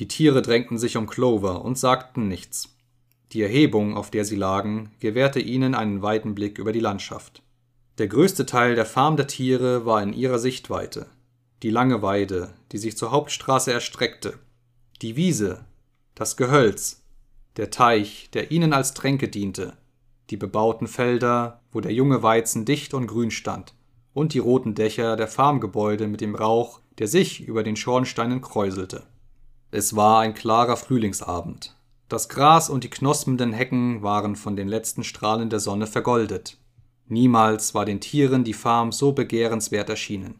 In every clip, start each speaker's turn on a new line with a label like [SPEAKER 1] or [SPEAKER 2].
[SPEAKER 1] Die Tiere drängten sich um Clover und sagten nichts. Die Erhebung, auf der sie lagen, gewährte ihnen einen weiten Blick über die Landschaft. Der größte Teil der Farm der Tiere war in ihrer Sichtweite. Die lange Weide, die sich zur Hauptstraße erstreckte, die Wiese, das Gehölz, der Teich, der ihnen als Tränke diente, die bebauten Felder, wo der junge Weizen dicht und grün stand, und die roten Dächer der Farmgebäude mit dem Rauch, der sich über den Schornsteinen kräuselte. Es war ein klarer Frühlingsabend. Das Gras und die knospenden Hecken waren von den letzten Strahlen der Sonne vergoldet. Niemals war den Tieren die Farm so begehrenswert erschienen.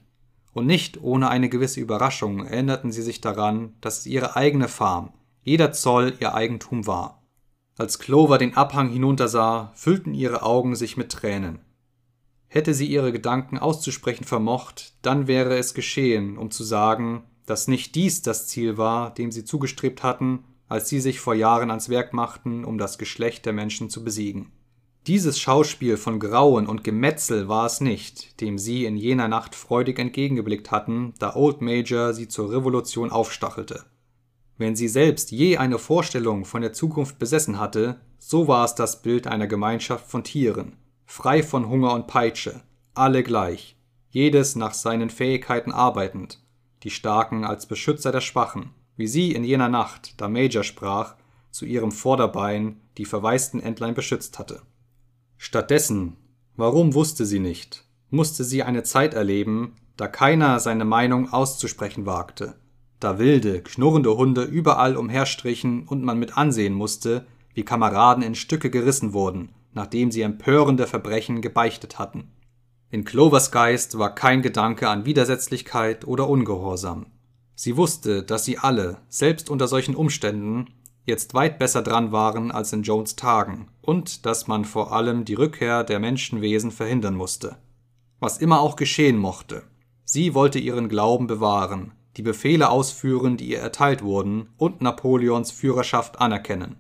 [SPEAKER 1] Und nicht ohne eine gewisse Überraschung erinnerten sie sich daran, dass es ihre eigene Farm, jeder Zoll ihr Eigentum war. Als Clover den Abhang hinuntersah, füllten ihre Augen sich mit Tränen. Hätte sie ihre Gedanken auszusprechen vermocht, dann wäre es geschehen, um zu sagen, dass nicht dies das Ziel war, dem sie zugestrebt hatten, als sie sich vor Jahren ans Werk machten, um das Geschlecht der Menschen zu besiegen. Dieses Schauspiel von Grauen und Gemetzel war es nicht, dem sie in jener Nacht freudig entgegengeblickt hatten, da Old Major sie zur Revolution aufstachelte. Wenn sie selbst je eine Vorstellung von der Zukunft besessen hatte, so war es das Bild einer Gemeinschaft von Tieren, frei von Hunger und Peitsche, alle gleich, jedes nach seinen Fähigkeiten arbeitend, die Starken als Beschützer der Schwachen, wie sie in jener Nacht, da Major sprach, zu ihrem Vorderbein die verwaisten Entlein beschützt hatte. Stattdessen, warum wusste sie nicht, musste sie eine Zeit erleben, da keiner seine Meinung auszusprechen wagte, da wilde, knurrende Hunde überall umherstrichen und man mit ansehen musste, wie Kameraden in Stücke gerissen wurden, nachdem sie empörende Verbrechen gebeichtet hatten. In Clovers Geist war kein Gedanke an Widersetzlichkeit oder Ungehorsam. Sie wusste, dass sie alle, selbst unter solchen Umständen, jetzt weit besser dran waren als in Jones Tagen und dass man vor allem die Rückkehr der Menschenwesen verhindern musste. Was immer auch geschehen mochte, sie wollte ihren Glauben bewahren, die Befehle ausführen, die ihr erteilt wurden, und Napoleons Führerschaft anerkennen.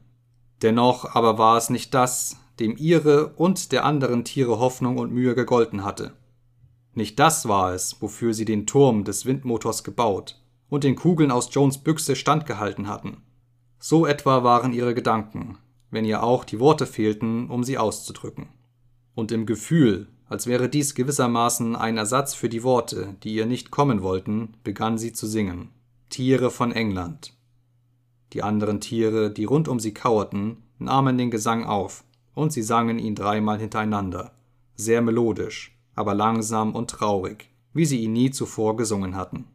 [SPEAKER 1] Dennoch aber war es nicht das, dem ihre und der anderen Tiere Hoffnung und Mühe gegolten hatte. Nicht das war es, wofür sie den Turm des Windmotors gebaut und den Kugeln aus Jones Büchse standgehalten hatten. So etwa waren ihre Gedanken, wenn ihr auch die Worte fehlten, um sie auszudrücken. Und im Gefühl, als wäre dies gewissermaßen ein Ersatz für die Worte, die ihr nicht kommen wollten, begann sie zu singen. Tiere von England. Die anderen Tiere, die rund um sie kauerten, nahmen den Gesang auf und sie sangen ihn dreimal hintereinander, sehr melodisch, aber langsam und traurig, wie sie ihn nie zuvor gesungen hatten.